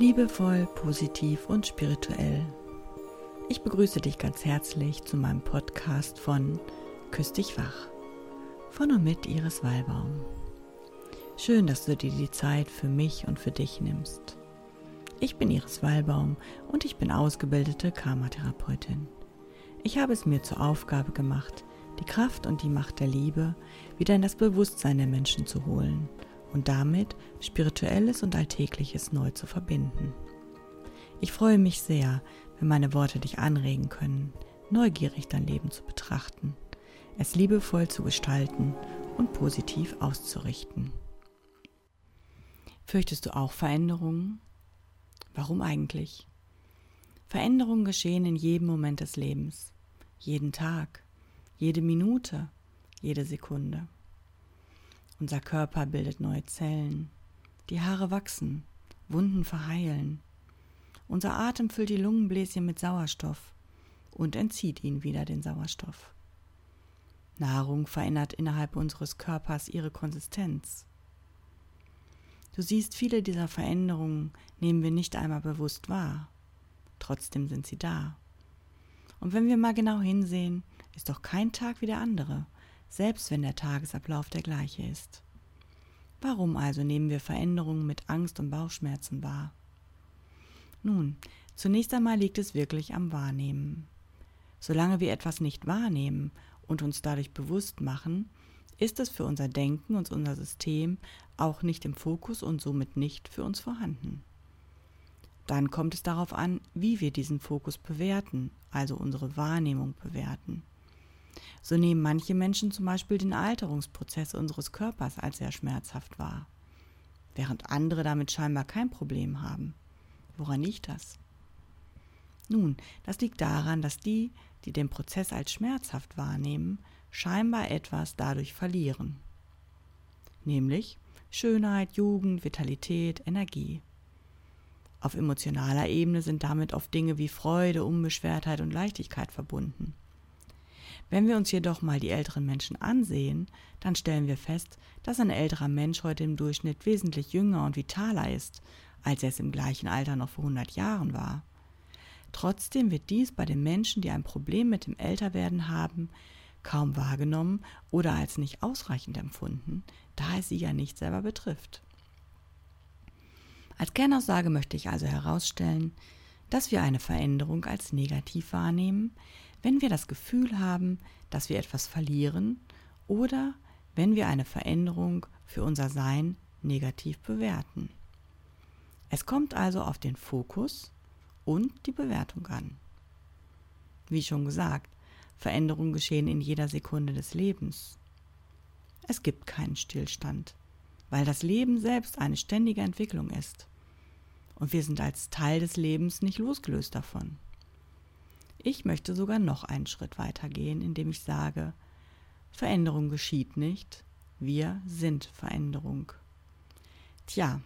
Liebevoll, positiv und spirituell. Ich begrüße dich ganz herzlich zu meinem Podcast von Küss dich wach von und mit Iris Wallbaum. Schön, dass du dir die Zeit für mich und für dich nimmst. Ich bin Iris Wallbaum und ich bin ausgebildete Karmatherapeutin. Ich habe es mir zur Aufgabe gemacht, die Kraft und die Macht der Liebe wieder in das Bewusstsein der Menschen zu holen und damit Spirituelles und Alltägliches neu zu verbinden. Ich freue mich sehr, wenn meine Worte dich anregen können, neugierig dein Leben zu betrachten, es liebevoll zu gestalten und positiv auszurichten. Fürchtest du auch Veränderungen? Warum eigentlich? Veränderungen geschehen in jedem Moment des Lebens, jeden Tag, jede Minute, jede Sekunde. Unser Körper bildet neue Zellen, die Haare wachsen, Wunden verheilen. Unser Atem füllt die Lungenbläschen mit Sauerstoff und entzieht ihnen wieder den Sauerstoff. Nahrung verändert innerhalb unseres Körpers ihre Konsistenz. Du siehst, viele dieser Veränderungen nehmen wir nicht einmal bewusst wahr. Trotzdem sind sie da. Und wenn wir mal genau hinsehen, ist doch kein Tag wie der andere, selbst wenn der Tagesablauf der gleiche ist. Warum also nehmen wir Veränderungen mit Angst und Bauchschmerzen wahr? Nun, zunächst einmal liegt es wirklich am Wahrnehmen. Solange wir etwas nicht wahrnehmen und uns dadurch bewusst machen, ist es für unser Denken und unser System auch nicht im Fokus und somit nicht für uns vorhanden. Dann kommt es darauf an, wie wir diesen Fokus bewerten, also unsere Wahrnehmung bewerten. So nehmen manche Menschen zum Beispiel den Alterungsprozess unseres Körpers als sehr schmerzhaft wahr, während andere damit scheinbar kein Problem haben. Woran liegt das? Nun, das liegt daran, dass die, die den Prozess als schmerzhaft wahrnehmen, scheinbar etwas dadurch verlieren. Nämlich Schönheit, Jugend, Vitalität, Energie. Auf emotionaler Ebene sind damit oft Dinge wie Freude, Unbeschwertheit und Leichtigkeit verbunden. Wenn wir uns jedoch mal die älteren Menschen ansehen, dann stellen wir fest, dass ein älterer Mensch heute im Durchschnitt wesentlich jünger und vitaler ist, als er es im gleichen Alter noch vor 100 Jahren war. Trotzdem wird dies bei den Menschen, die ein Problem mit dem Älterwerden haben, kaum wahrgenommen oder als nicht ausreichend empfunden, da es sie ja nicht selber betrifft. Als Kernaussage möchte ich also herausstellen, dass wir eine Veränderung als negativ wahrnehmen, wenn wir das Gefühl haben, dass wir etwas verlieren oder wenn wir eine Veränderung für unser Sein negativ bewerten. Es kommt also auf den Fokus und die Bewertung an. Wie schon gesagt, Veränderungen geschehen in jeder Sekunde des Lebens. Es gibt keinen Stillstand, weil das Leben selbst eine ständige Entwicklung ist. Und wir sind als Teil des Lebens nicht losgelöst davon. Ich möchte sogar noch einen Schritt weiter gehen, indem ich sage, Veränderung geschieht nicht, wir sind Veränderung. Tja,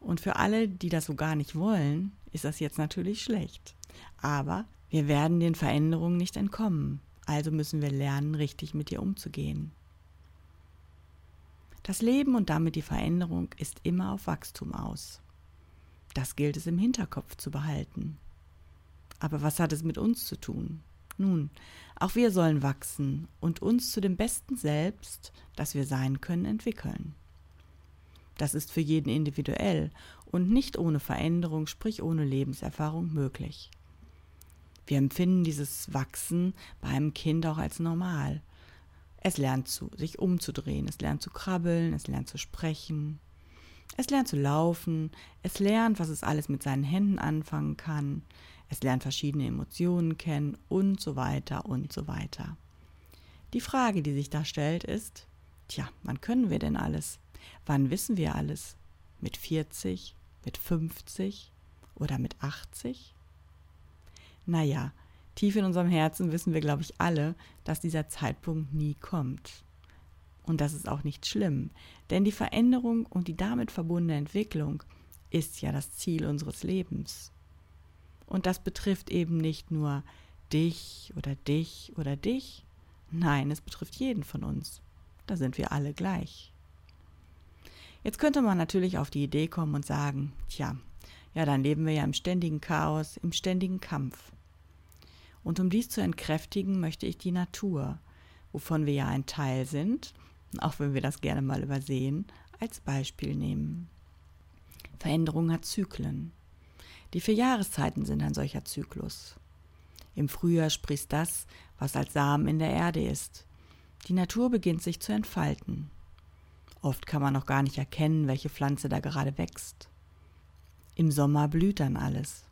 und für alle, die das so gar nicht wollen, ist das jetzt natürlich schlecht. Aber wir werden den Veränderungen nicht entkommen, also müssen wir lernen, richtig mit ihr umzugehen. Das Leben und damit die Veränderung ist immer auf Wachstum aus. Das gilt es im Hinterkopf zu behalten. Aber was hat es mit uns zu tun? Nun, auch wir sollen wachsen und uns zu dem besten Selbst, das wir sein können, entwickeln. Das ist für jeden individuell und nicht ohne Veränderung, sprich ohne Lebenserfahrung möglich. Wir empfinden dieses Wachsen bei einem Kind auch als normal. Es lernt zu, sich umzudrehen, es lernt zu krabbeln, es lernt zu sprechen, es lernt zu laufen, es lernt, was es alles mit seinen Händen anfangen kann, es lernt verschiedene Emotionen kennen und so weiter und so weiter. Die Frage, die sich da stellt, ist, tja, wann können wir denn alles? Wann wissen wir alles? Mit 40, mit 50 oder mit 80? Naja, tief in unserem Herzen wissen wir, glaube ich, alle, dass dieser Zeitpunkt nie kommt. Und das ist auch nicht schlimm, denn die Veränderung und die damit verbundene Entwicklung ist ja das Ziel unseres Lebens. Und das betrifft eben nicht nur dich oder dich oder dich, nein, es betrifft jeden von uns. Da sind wir alle gleich. Jetzt könnte man natürlich auf die Idee kommen und sagen, tja, ja, dann leben wir ja im ständigen Chaos, im ständigen Kampf. Und um dies zu entkräftigen, möchte ich die Natur, wovon wir ja ein Teil sind, auch wenn wir das gerne mal übersehen, als Beispiel nehmen. Veränderung hat Zyklen. Die vier Jahreszeiten sind ein solcher Zyklus. Im Frühjahr sprießt das, was als Samen in der Erde ist. Die Natur beginnt sich zu entfalten. Oft kann man noch gar nicht erkennen, welche Pflanze da gerade wächst. Im Sommer blüht dann alles.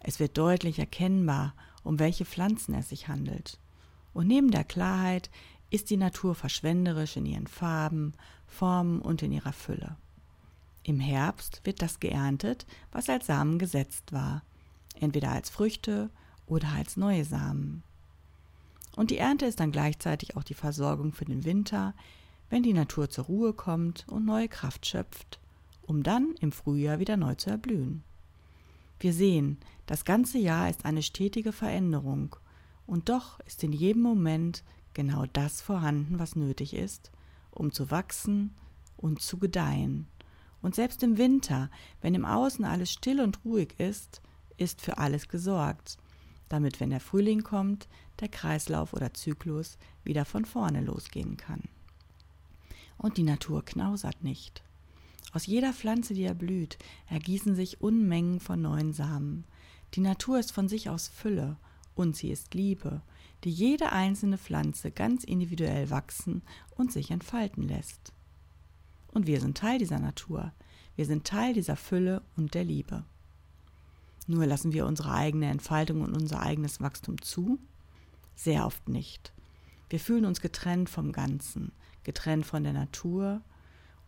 Es wird deutlich erkennbar, um welche Pflanzen es sich handelt. Und neben der Klarheit ist die Natur verschwenderisch in ihren Farben, Formen und in ihrer Fülle. Im Herbst wird das geerntet, was als Samen gesetzt war, entweder als Früchte oder als neue Samen. Und die Ernte ist dann gleichzeitig auch die Versorgung für den Winter, wenn die Natur zur Ruhe kommt und neue Kraft schöpft, um dann im Frühjahr wieder neu zu erblühen. Wir sehen, das ganze Jahr ist eine stetige Veränderung, und doch ist in jedem Moment genau das vorhanden, was nötig ist, um zu wachsen und zu gedeihen. Und selbst im Winter, wenn im Außen alles still und ruhig ist, ist für alles gesorgt, damit, wenn der Frühling kommt, der Kreislauf oder Zyklus wieder von vorne losgehen kann. Und die Natur knausert nicht. Aus jeder Pflanze, die erblüht, ergießen sich Unmengen von neuen Samen. Die Natur ist von sich aus Fülle und sie ist Liebe, die jede einzelne Pflanze ganz individuell wachsen und sich entfalten lässt. Und wir sind Teil dieser Natur, wir sind Teil dieser Fülle und der Liebe. Nur lassen wir unsere eigene Entfaltung und unser eigenes Wachstum zu? Sehr oft nicht. Wir fühlen uns getrennt vom Ganzen, getrennt von der Natur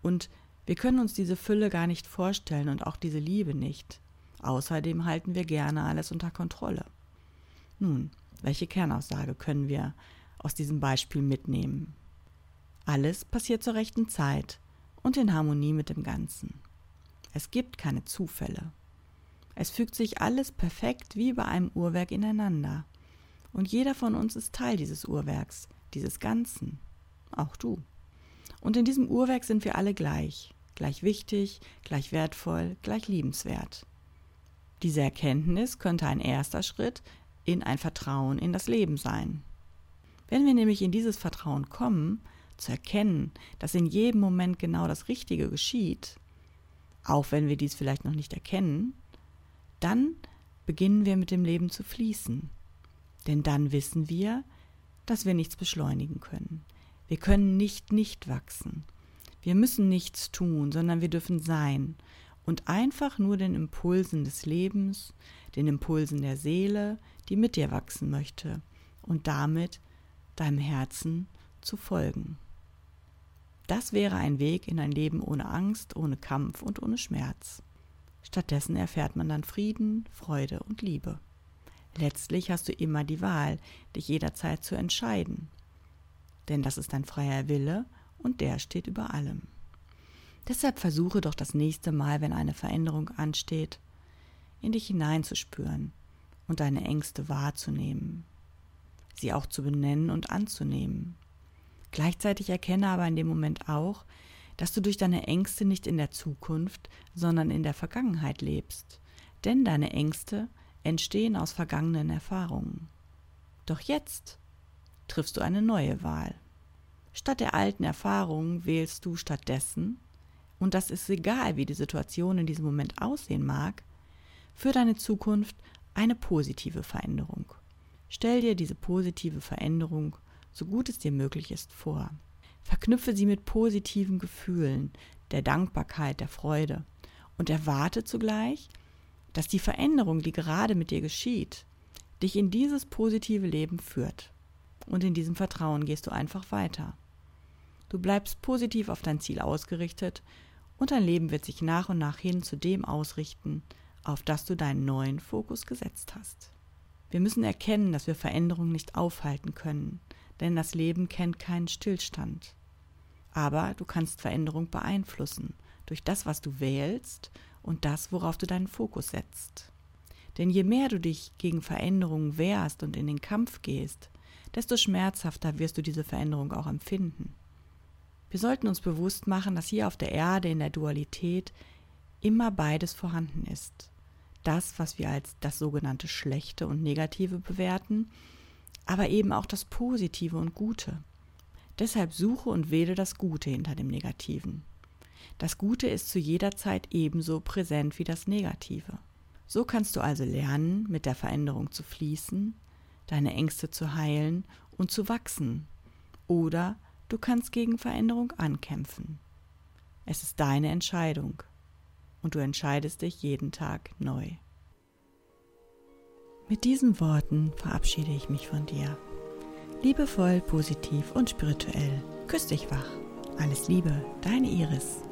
und wir können uns diese Fülle gar nicht vorstellen und auch diese Liebe nicht. Außerdem halten wir gerne alles unter Kontrolle. Nun, welche Kernaussage können wir aus diesem Beispiel mitnehmen? Alles passiert zur rechten Zeit und in Harmonie mit dem Ganzen. Es gibt keine Zufälle. Es fügt sich alles perfekt wie bei einem Uhrwerk ineinander. Und jeder von uns ist Teil dieses Uhrwerks, dieses Ganzen. Auch du. Und in diesem Uhrwerk sind wir alle gleich. Gleich wichtig, gleich wertvoll, gleich liebenswert. Diese Erkenntnis könnte ein erster Schritt in ein Vertrauen in das Leben sein. Wenn wir nämlich in dieses Vertrauen kommen, zu erkennen, dass in jedem Moment genau das Richtige geschieht, auch wenn wir dies vielleicht noch nicht erkennen, dann beginnen wir mit dem Leben zu fließen. Denn dann wissen wir, dass wir nichts beschleunigen können. Wir können nicht nicht wachsen. Wir müssen nichts tun, sondern wir dürfen sein und einfach nur den Impulsen des Lebens, den Impulsen der Seele, die mit dir wachsen möchte und damit deinem Herzen zu folgen. Das wäre ein Weg in ein Leben ohne Angst, ohne Kampf und ohne Schmerz. Stattdessen erfährt man dann Frieden, Freude und Liebe. Letztlich hast du immer die Wahl, dich jederzeit zu entscheiden. Denn das ist dein freier Wille und der steht über allem. Deshalb versuche doch das nächste Mal, wenn eine Veränderung ansteht, in dich hineinzuspüren und deine Ängste wahrzunehmen, sie auch zu benennen und anzunehmen. Gleichzeitig erkenne aber in dem Moment auch, dass du durch deine Ängste nicht in der Zukunft, sondern in der Vergangenheit lebst. Denn deine Ängste entstehen aus vergangenen Erfahrungen. Doch jetzt triffst du eine neue Wahl. Statt der alten Erfahrungen wählst du stattdessen, und das ist egal, wie die Situation in diesem Moment aussehen mag, für deine Zukunft eine positive Veränderung. Stell dir diese positive Veränderung, so gut es dir möglich ist, vor. Verknüpfe sie mit positiven Gefühlen, der Dankbarkeit, der Freude und erwarte zugleich, dass die Veränderung, die gerade mit dir geschieht, dich in dieses positive Leben führt. Und in diesem Vertrauen gehst du einfach weiter. Du bleibst positiv auf dein Ziel ausgerichtet und dein Leben wird sich nach und nach hin zu dem ausrichten, auf das du deinen neuen Fokus gesetzt hast. Wir müssen erkennen, dass wir Veränderungen nicht aufhalten können, denn das Leben kennt keinen Stillstand. Aber du kannst Veränderung beeinflussen durch das, was du wählst und das, worauf du deinen Fokus setzt. Denn je mehr du dich gegen Veränderungen wehrst und in den Kampf gehst, desto schmerzhafter wirst du diese Veränderung auch empfinden. Wir sollten uns bewusst machen, dass hier auf der Erde in der Dualität immer beides vorhanden ist. Das, was wir als das sogenannte Schlechte und Negative bewerten, aber eben auch das Positive und Gute. Deshalb suche und wähle das Gute hinter dem Negativen. Das Gute ist zu jeder Zeit ebenso präsent wie das Negative. So kannst du also lernen, mit der Veränderung zu fließen, deine Ängste zu heilen und zu wachsen. Oder du kannst gegen Veränderung ankämpfen. Es ist deine Entscheidung und du entscheidest dich jeden Tag neu. Mit diesen Worten verabschiede ich mich von dir. Liebevoll, positiv und spirituell. Küss dich wach. Alles Liebe, deine Iris.